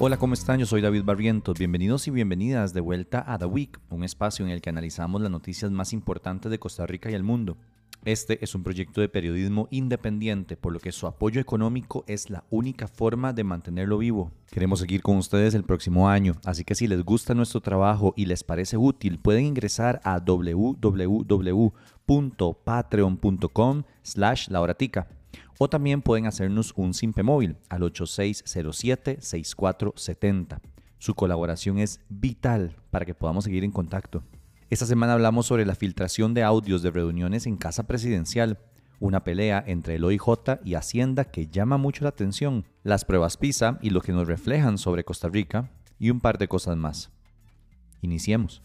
Hola, ¿cómo están? Yo soy David Barrientos. Bienvenidos y bienvenidas de vuelta a The Week, un espacio en el que analizamos las noticias más importantes de Costa Rica y el mundo. Este es un proyecto de periodismo independiente, por lo que su apoyo económico es la única forma de mantenerlo vivo. Queremos seguir con ustedes el próximo año, así que si les gusta nuestro trabajo y les parece útil, pueden ingresar a www.patreon.com slash o también pueden hacernos un simpe móvil al 8607-6470. Su colaboración es vital para que podamos seguir en contacto. Esta semana hablamos sobre la filtración de audios de reuniones en Casa Presidencial, una pelea entre el OIJ y Hacienda que llama mucho la atención, las pruebas PISA y lo que nos reflejan sobre Costa Rica y un par de cosas más. Iniciemos.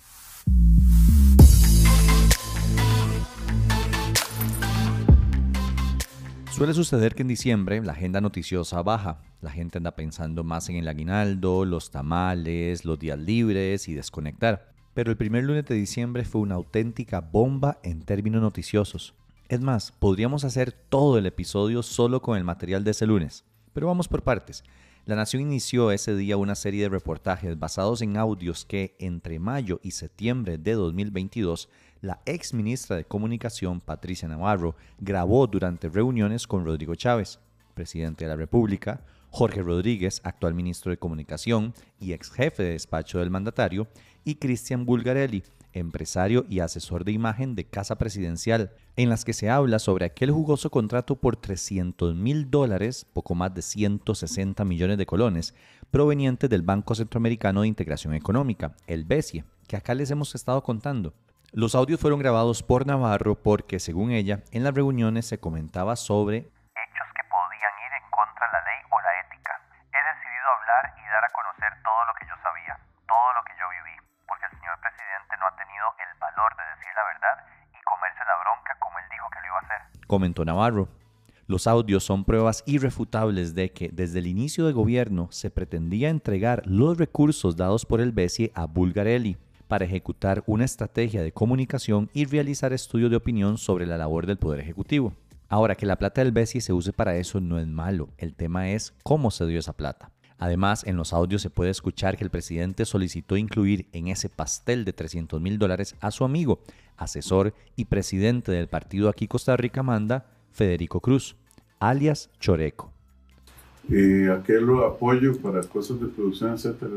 Suele suceder que en diciembre la agenda noticiosa baja. La gente anda pensando más en el aguinaldo, los tamales, los días libres y desconectar pero el primer lunes de diciembre fue una auténtica bomba en términos noticiosos. Es más, podríamos hacer todo el episodio solo con el material de ese lunes. Pero vamos por partes. La Nación inició ese día una serie de reportajes basados en audios que entre mayo y septiembre de 2022 la ex ministra de Comunicación Patricia Navarro grabó durante reuniones con Rodrigo Chávez, presidente de la República, Jorge Rodríguez, actual ministro de Comunicación y ex jefe de despacho del mandatario, y Cristian Bulgarelli, empresario y asesor de imagen de Casa Presidencial, en las que se habla sobre aquel jugoso contrato por 300 mil dólares, poco más de 160 millones de colones, provenientes del Banco Centroamericano de Integración Económica, el BESIE, que acá les hemos estado contando. Los audios fueron grabados por Navarro porque, según ella, en las reuniones se comentaba sobre hechos que podían ir en contra de la ley o la ética. He decidido hablar y dar a conocer todo lo que yo sabía, todo lo que yo viví presidente no ha tenido el valor de decir la verdad y comerse la bronca como él dijo que lo iba a hacer. Comentó Navarro. Los audios son pruebas irrefutables de que desde el inicio de gobierno se pretendía entregar los recursos dados por el BESIE a Bulgarelli para ejecutar una estrategia de comunicación y realizar estudios de opinión sobre la labor del Poder Ejecutivo. Ahora, que la plata del BESIE se use para eso no es malo, el tema es cómo se dio esa plata. Además, en los audios se puede escuchar que el presidente solicitó incluir en ese pastel de 300 mil dólares a su amigo, asesor y presidente del partido Aquí Costa Rica Manda, Federico Cruz, alias Choreco. Y aquel apoyo para cosas de producción, etcétera,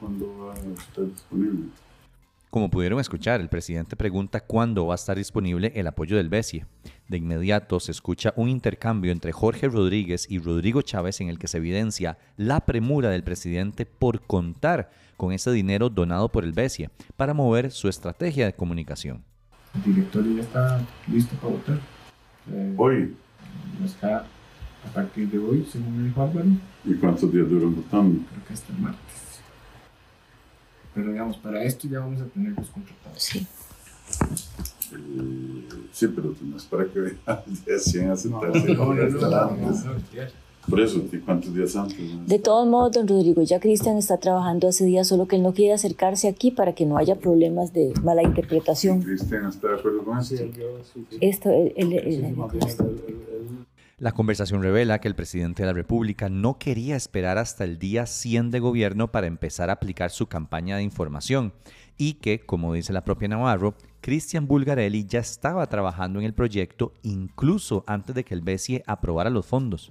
cuando va a estar disponible. Como pudieron escuchar, el presidente pregunta cuándo va a estar disponible el apoyo del BESIE. De inmediato se escucha un intercambio entre Jorge Rodríguez y Rodrigo Chávez en el que se evidencia la premura del presidente por contar con ese dinero donado por el BESIE para mover su estrategia de comunicación. El directorio ya está listo para votar. Eh, hoy. Está a partir de hoy, según me dijo Álvaro. ¿Y cuántos días duran votando? Creo que hasta el martes. Pero digamos, para esto ya vamos a tener los contratados. Sí. Eh, sí, pero no es para que vean sentarse no, no, no, Por eso, ¿cuántos días antes? De todos modos, don Rodrigo, ya Cristian está trabajando hace días, solo que él no quiere acercarse aquí para que no haya problemas de mala interpretación. ¿Cristian está de acuerdo con eso? Esto, el, el, el, la conversación revela que el presidente de la República no quería esperar hasta el día 100 de gobierno para empezar a aplicar su campaña de información y que, como dice la propia Navarro, Cristian Bulgarelli ya estaba trabajando en el proyecto incluso antes de que el BESIE aprobara los fondos.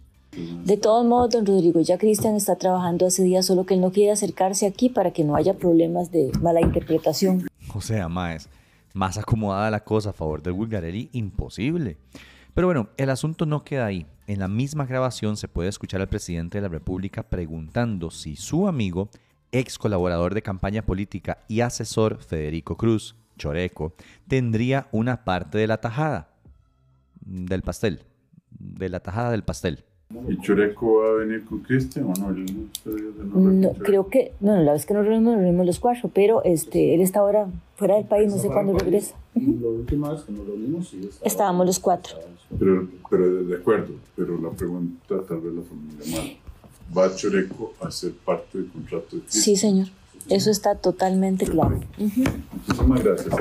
De todos modos, don Rodrigo, ya Cristian está trabajando hace días, solo que él no quiere acercarse aquí para que no haya problemas de mala interpretación. O sea, más, más acomodada la cosa a favor de Bulgarelli, imposible. Pero bueno, el asunto no queda ahí. En la misma grabación se puede escuchar al presidente de la República preguntando si su amigo, ex colaborador de campaña política y asesor Federico Cruz, Choreco, tendría una parte de la tajada del pastel, de la tajada del pastel. ¿Y Choreco va a venir con Cristian o no? no, creo que, no, la vez que nos reunimos, nos reunimos los cuatro, pero este, él está ahora fuera del país, no sé cuándo regresa. La última vez que nos reunimos, sí, estábamos los cuatro. Pero, pero de acuerdo, pero la pregunta tal vez la formulé mal. ¿Va Choreco a ser parte del contrato de Cristian? Sí, señor. Eso está totalmente claro. Muchísimas gracias,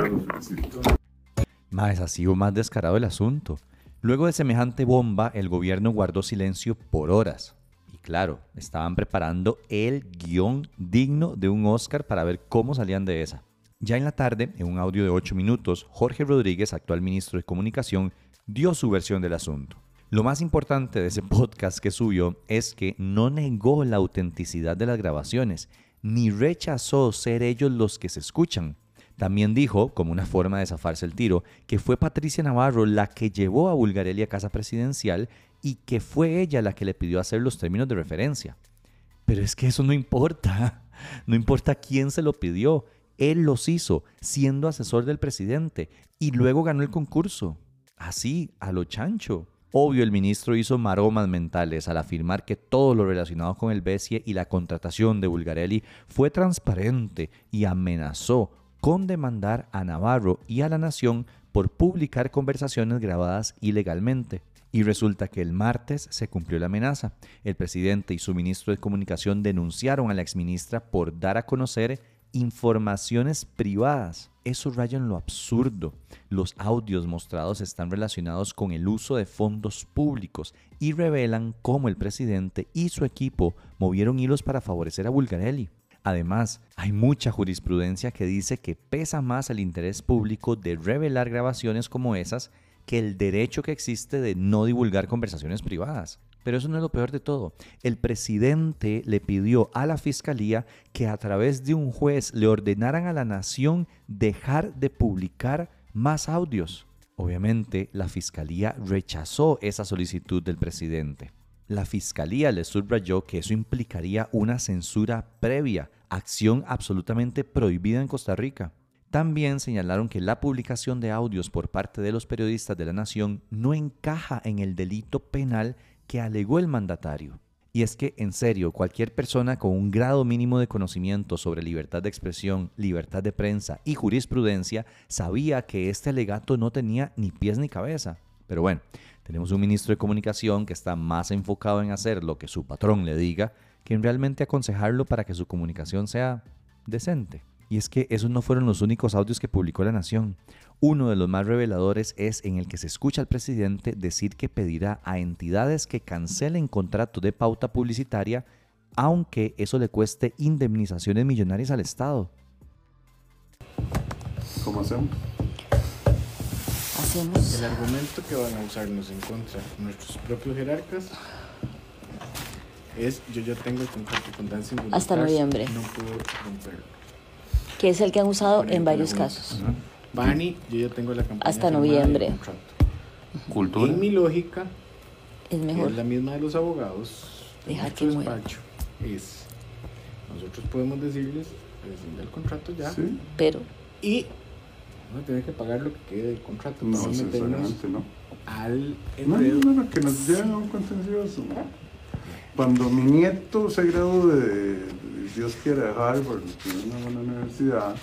Más ha sido más descarado el asunto. Luego de semejante bomba, el gobierno guardó silencio por horas. Y Claro, estaban preparando el guion digno de un Oscar para ver cómo salían de esa. Ya en la tarde, en un audio de 8 minutos, Jorge Rodríguez, actual ministro de Comunicación, dio su versión del asunto. Lo más importante de ese podcast que subió es que no negó la autenticidad de las grabaciones, ni rechazó ser ellos los que se escuchan. También dijo, como una forma de zafarse el tiro, que fue Patricia Navarro la que llevó a Bulgarelli a casa presidencial y que fue ella la que le pidió hacer los términos de referencia. Pero es que eso no importa. No importa quién se lo pidió. Él los hizo siendo asesor del presidente y luego ganó el concurso. Así, a lo chancho. Obvio, el ministro hizo maromas mentales al afirmar que todo lo relacionado con el BESIE y la contratación de Bulgarelli fue transparente y amenazó con demandar a Navarro y a la nación por publicar conversaciones grabadas ilegalmente. Y resulta que el martes se cumplió la amenaza. El presidente y su ministro de Comunicación denunciaron a la exministra por dar a conocer informaciones privadas. Eso raya en lo absurdo. Los audios mostrados están relacionados con el uso de fondos públicos y revelan cómo el presidente y su equipo movieron hilos para favorecer a Bulgarelli. Además, hay mucha jurisprudencia que dice que pesa más el interés público de revelar grabaciones como esas que el derecho que existe de no divulgar conversaciones privadas. Pero eso no es lo peor de todo. El presidente le pidió a la fiscalía que a través de un juez le ordenaran a la nación dejar de publicar más audios. Obviamente, la fiscalía rechazó esa solicitud del presidente. La fiscalía le subrayó que eso implicaría una censura previa, acción absolutamente prohibida en Costa Rica. También señalaron que la publicación de audios por parte de los periodistas de la Nación no encaja en el delito penal que alegó el mandatario. Y es que, en serio, cualquier persona con un grado mínimo de conocimiento sobre libertad de expresión, libertad de prensa y jurisprudencia sabía que este alegato no tenía ni pies ni cabeza. Pero bueno, tenemos un ministro de comunicación que está más enfocado en hacer lo que su patrón le diga que en realmente aconsejarlo para que su comunicación sea decente. Y es que esos no fueron los únicos audios que publicó La Nación. Uno de los más reveladores es en el que se escucha al presidente decir que pedirá a entidades que cancelen contratos de pauta publicitaria, aunque eso le cueste indemnizaciones millonarias al Estado. ¿Cómo hacemos? Hacemos. El argumento que van a usarnos en contra de nuestros propios jerarcas es yo ya tengo el contrato con Dancing with the Hasta noviembre. No puedo romperlo. Que es el que han usado en varios casos. Bani, yo ya tengo la campaña Hasta noviembre. contrato. Cultura. En mi lógica, Es que mejor. es la misma de los abogados, de Dejar nuestro que muera. despacho, es nosotros podemos decirles rescinde el contrato ya Sí, Pero y vamos a tener que pagar lo que quede del contrato no para no meternos necesariamente, no. al No, no, no, que nos lleven a un contencioso. Cuando mi nieto se graduó de, Dios quiera, de Harvard, que es una buena universidad,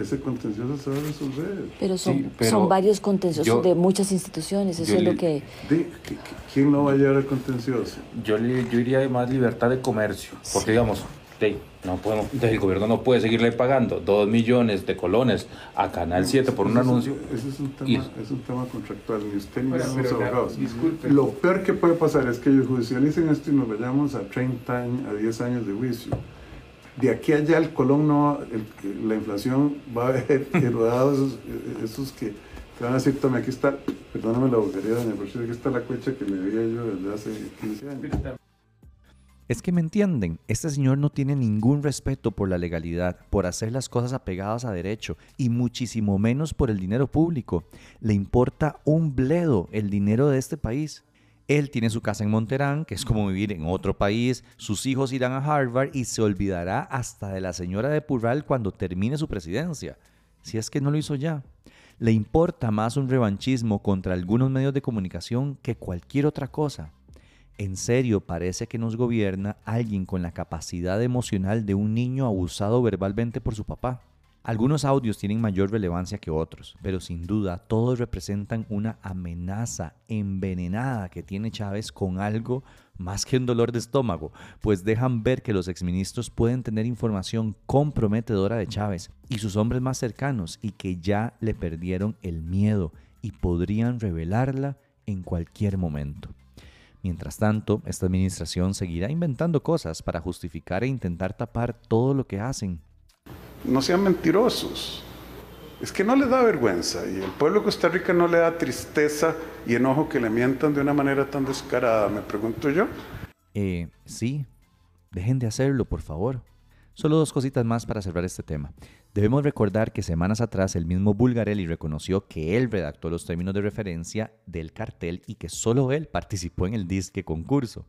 ese contencioso se va a resolver. Pero son, Sí, pero son varios contenciosos yo- de muchas instituciones, eso es lo que... Di- ¿qui- qui- ¿Quién no va a llegar al contencioso? Yo, yo iría de más libertad de comercio, porque digamos, de, no podemos, de, el gobierno no puede seguirle pagando dos millones de colones a Canal 7 por un Ese es anuncio. Ese es un tema, Y- es un tema contractual, ni usted ni Bueno, la- abogados. Lo peor que puede pasar es que ellos judicialicen esto y nos vayamos a 30 años, a 10 años de juicio. De aquí a allá el Colón no, va- el- la inflación va a haber erodado esos, esos que te van a decir, tome, aquí está, perdóname la bobería, doña Porcia, aquí está la cuecha que le debía yo desde hace 15 años. Es que me entienden, este señor no tiene ningún respeto por la legalidad, por hacer las cosas apegadas a derecho y muchísimo menos por el dinero público. Le importa un bledo el dinero de este país. Él tiene su casa en Monterán, que es como vivir en otro país, sus hijos irán a Harvard y se olvidará hasta de la señora de Purral cuando termine su presidencia, si es que no lo hizo ya. Le importa más un revanchismo contra algunos medios de comunicación que cualquier otra cosa. En serio, parece que nos gobierna alguien con la capacidad emocional de un niño abusado verbalmente por su papá. Algunos audios tienen mayor relevancia que otros, pero sin duda todos representan una amenaza envenenada que tiene Chávez con algo más que un dolor de estómago, pues dejan ver que los exministros pueden tener información comprometedora de Chávez y sus hombres más cercanos y que ya le perdieron el miedo y podrían revelarla en cualquier momento. Mientras tanto, esta administración seguirá inventando cosas para justificar e intentar tapar todo lo que hacen. No sean mentirosos. Es que no les da vergüenza y el pueblo de Costa Rica no le da tristeza y enojo que le mientan de una manera tan descarada, me pregunto yo. Eh, sí, dejen de hacerlo, por favor. Solo dos cositas más para cerrar este tema. Debemos recordar que semanas atrás el mismo Bulgarelli reconoció que él redactó los términos de referencia del cartel y que solo él participó en el disque concurso.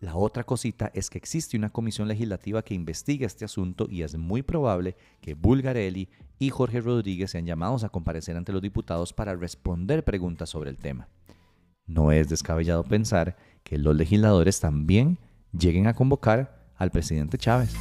La otra cosita es que existe una comisión legislativa que investiga este asunto y es muy probable que Bulgarelli y Jorge Rodríguez sean llamados a comparecer ante los diputados para responder preguntas sobre el tema. No es descabellado pensar que los legisladores también lleguen a convocar al presidente Chávez.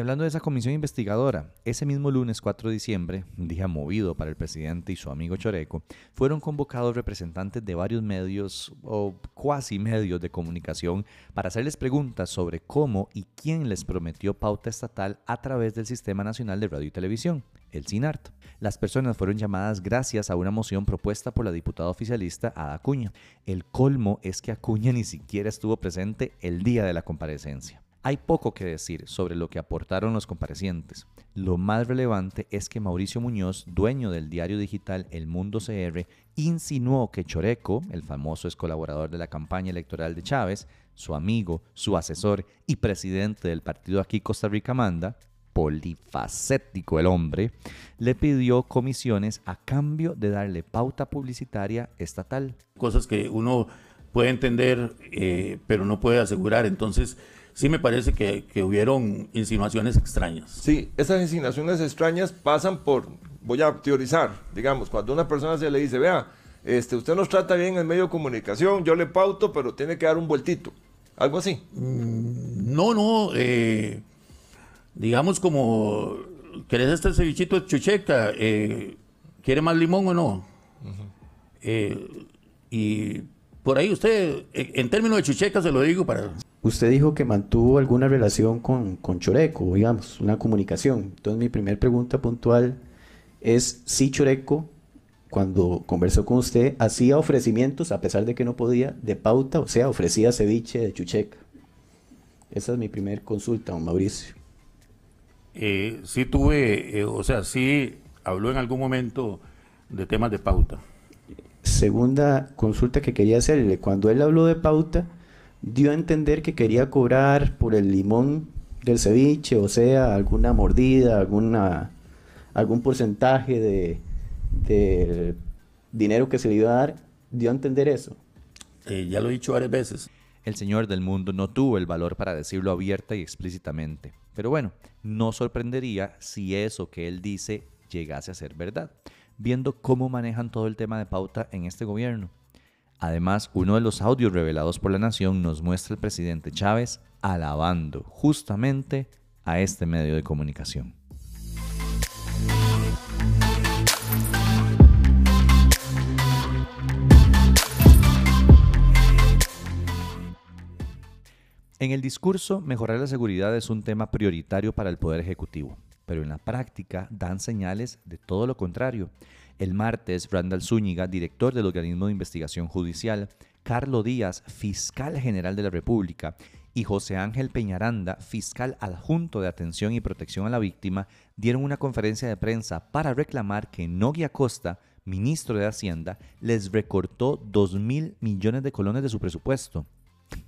Hablando de esa comisión investigadora, ese mismo lunes 4 de diciembre, día movido para el presidente y su amigo Choreco, fueron convocados representantes de varios medios o cuasi medios de comunicación para hacerles preguntas sobre cómo y quién les prometió pauta estatal a través del Sistema Nacional de Radio y Televisión, el SINART. Las personas fueron llamadas gracias a una moción propuesta por la diputada oficialista Ada Acuña. El colmo es que Acuña ni siquiera estuvo presente el día de la comparecencia. Hay poco que decir sobre lo que aportaron los comparecientes. Lo más relevante es que Mauricio Muñoz, dueño del diario digital El Mundo CR, insinuó que Choreco, el famoso ex colaborador de la campaña electoral de Chávez, su amigo, su asesor y presidente del partido aquí Costa Rica Manda, polifacético el hombre, le pidió comisiones a cambio de darle pauta publicitaria estatal. Cosas que uno puede entender, eh, pero no puede asegurar. Entonces, sí me parece que, que hubieron insinuaciones extrañas. Sí, esas insinuaciones extrañas pasan por, voy a teorizar, digamos, cuando una persona se le dice, vea, este, usted nos trata bien en medio de comunicación, yo le pauto, pero tiene que dar un vueltito. Algo así. Mm, no, no, eh, digamos como, ¿querés este cevichito de chucheca? Eh, ¿Quiere más limón o no? eh, y por ahí usted, en términos de chucheca se lo digo para... Usted dijo que mantuvo alguna relación con, con Choreco, digamos, una comunicación. Entonces mi primera pregunta puntual es si Choreco, cuando conversó con usted, hacía ofrecimientos, a pesar de que no podía, de pauta, o sea, ofrecía ceviche de chucheca. Esa es mi primera consulta, don Mauricio. Eh, sí tuve, eh, o sea, sí habló en algún momento de temas de pauta. Segunda consulta que quería hacerle, cuando él habló de pauta, dio a entender que quería cobrar por el limón del ceviche, o sea, alguna mordida, alguna, algún porcentaje de, del dinero que se le iba a dar, dio a entender eso. Eh, ya lo he dicho varias veces. El Señor del mundo no tuvo el valor para decirlo abierta y explícitamente. Pero bueno, no sorprendería si eso que él dice llegase a ser verdad, viendo cómo manejan todo el tema de pauta en este gobierno. Además, uno de los audios revelados por la Nación nos muestra al presidente Chávez alabando justamente a este medio de comunicación. En el discurso, mejorar la seguridad es un tema prioritario para el Poder Ejecutivo, pero en la práctica dan señales de todo lo contrario. El martes, Randall Zúñiga, director del organismo de investigación judicial, Carlo Díaz, fiscal general de la República, y José Ángel Peñaranda, fiscal adjunto de atención y protección a la víctima, dieron una conferencia de prensa para reclamar que Nogui Acosta, ministro de Hacienda, les recortó 2 mil millones de colones de su presupuesto.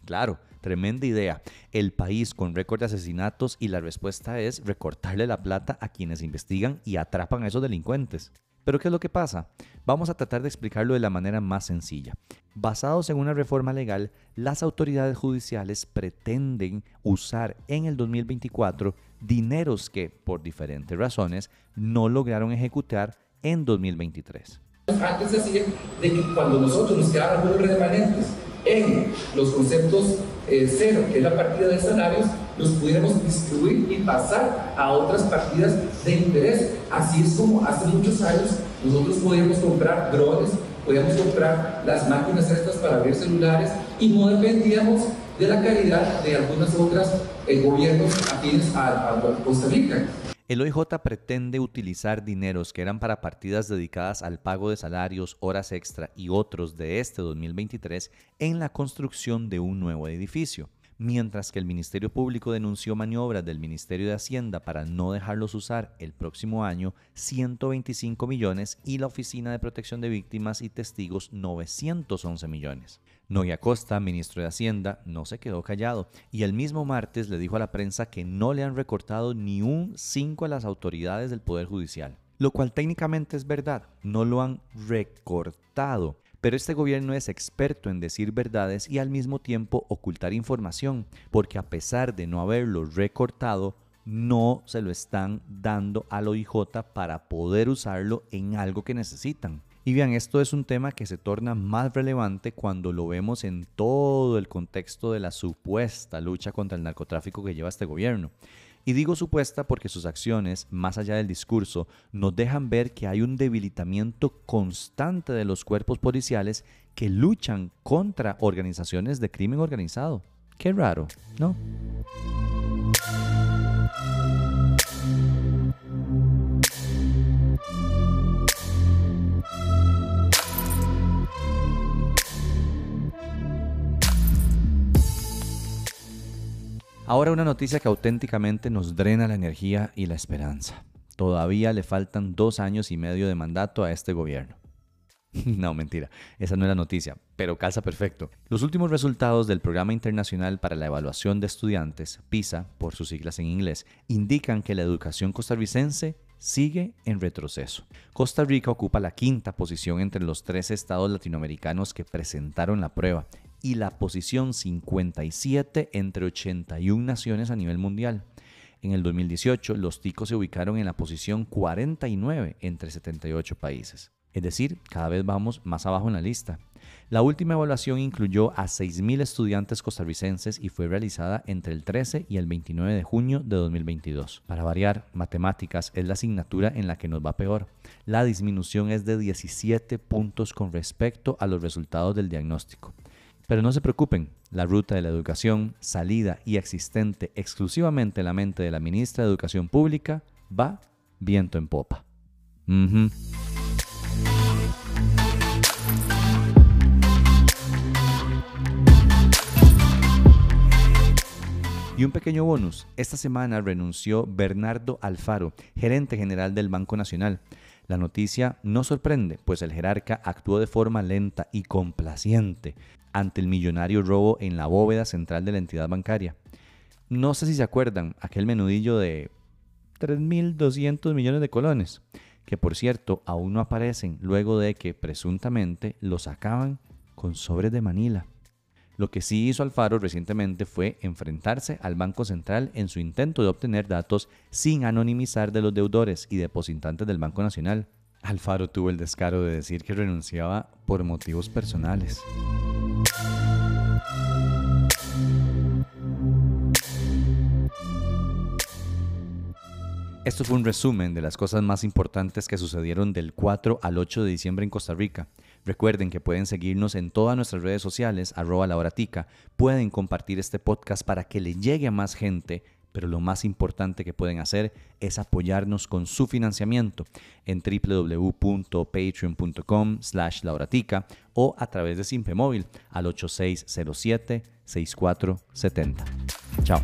Claro, tremenda idea. El país con récord de asesinatos y la respuesta es recortarle la plata a quienes investigan y atrapan a esos delincuentes. Pero ¿qué es lo que pasa? Vamos a tratar de explicarlo de la manera más sencilla. Basados en una reforma legal, las autoridades judiciales pretenden usar en el 2024 dineros que, por diferentes razones, no lograron ejecutar en 2023. Antes se hacía de que cuando nosotros nos quedaban algunos remanentes en los conceptos eh, cero, que es la partida de salarios, los pudiéramos distribuir y pasar a otras partidas de interés. Así es como hace muchos años nosotros podíamos comprar drones, podíamos comprar las máquinas estas para abrir celulares y no dependíamos de la calidad de algunas otras eh, gobiernos afines a, a Costa Rica. El OIJ pretende utilizar dineros que eran para partidas dedicadas al pago de salarios, horas extra y otros de este 2023 en la construcción de un nuevo edificio mientras que el Ministerio Público denunció maniobras del Ministerio de Hacienda para no dejarlos usar el próximo año 125 millones y la Oficina de Protección de Víctimas y Testigos 911 millones. Noya Costa, ministro de Hacienda, no se quedó callado y el mismo martes le dijo a la prensa que no le han recortado ni un 5 a las autoridades del Poder Judicial. Lo cual técnicamente es verdad, no lo han recortado, pero este gobierno es experto en decir verdades y al mismo tiempo ocultar información, porque a pesar de no haberlo recortado, no se lo están dando al OIJ para poder usarlo en algo que necesitan. Y bien, esto es un tema que se torna más relevante cuando lo vemos en todo el contexto de la supuesta lucha contra el narcotráfico que lleva este gobierno. Y digo supuesta porque sus acciones, más allá del discurso, nos dejan ver que hay un debilitamiento constante de los cuerpos policiales que luchan contra organizaciones de crimen organizado. Qué raro, ¿no? Ahora una noticia que auténticamente nos drena la energía y la esperanza. Todavía le faltan dos años y medio de mandato a este gobierno. No, mentira, esa no es la noticia, pero calza perfecto. Los últimos resultados del Programa Internacional para la Evaluación de Estudiantes, PISA, por sus siglas en inglés, indican que la educación costarricense sigue en retroceso. Costa Rica ocupa la quinta posición entre los tres estados latinoamericanos que presentaron la prueba y la posición 57 entre 81 naciones a nivel mundial. En el 2018, los ticos se ubicaron en la posición 49 entre 78 países. Es decir, cada vez vamos más abajo en la lista. La última evaluación incluyó a 6.000 estudiantes costarricenses y fue realizada entre el 13 y el 29 de junio de 2022. Para variar, matemáticas es la asignatura en la que nos va peor. La disminución es de 17 puntos con respecto a los resultados del diagnóstico. Pero no se preocupen, la ruta de la educación, salida y existente exclusivamente en la mente de la ministra de Educación Pública, va viento en popa. Y un pequeño bonus, esta semana renunció Bernardo Alfaro, gerente general del Banco Nacional. La noticia no sorprende, pues el jerarca actuó de forma lenta y complaciente ante el millonario robo en la bóveda central de la entidad bancaria. No sé si se acuerdan, aquel menudillo de 3.200 millones de colones, que por cierto aún no aparecen luego de que presuntamente los sacaban con sobres de Manila. Lo que sí hizo Alfaro recientemente fue enfrentarse al Banco Central en su intento de obtener datos sin anonimizar de los deudores y depositantes del Banco Nacional. Alfaro tuvo el descaro de decir que renunciaba por motivos personales. Esto fue un resumen de las cosas más importantes que sucedieron del 4 al 8 de diciembre en Costa Rica. Recuerden que pueden seguirnos en todas nuestras redes sociales, arroba laboratica. Pueden compartir este podcast para que le llegue a más gente, pero lo más importante que pueden hacer es apoyarnos con su financiamiento en www.patreon.com slash lauratica o a través de Simpe Móvil al 8607-6470. Chao.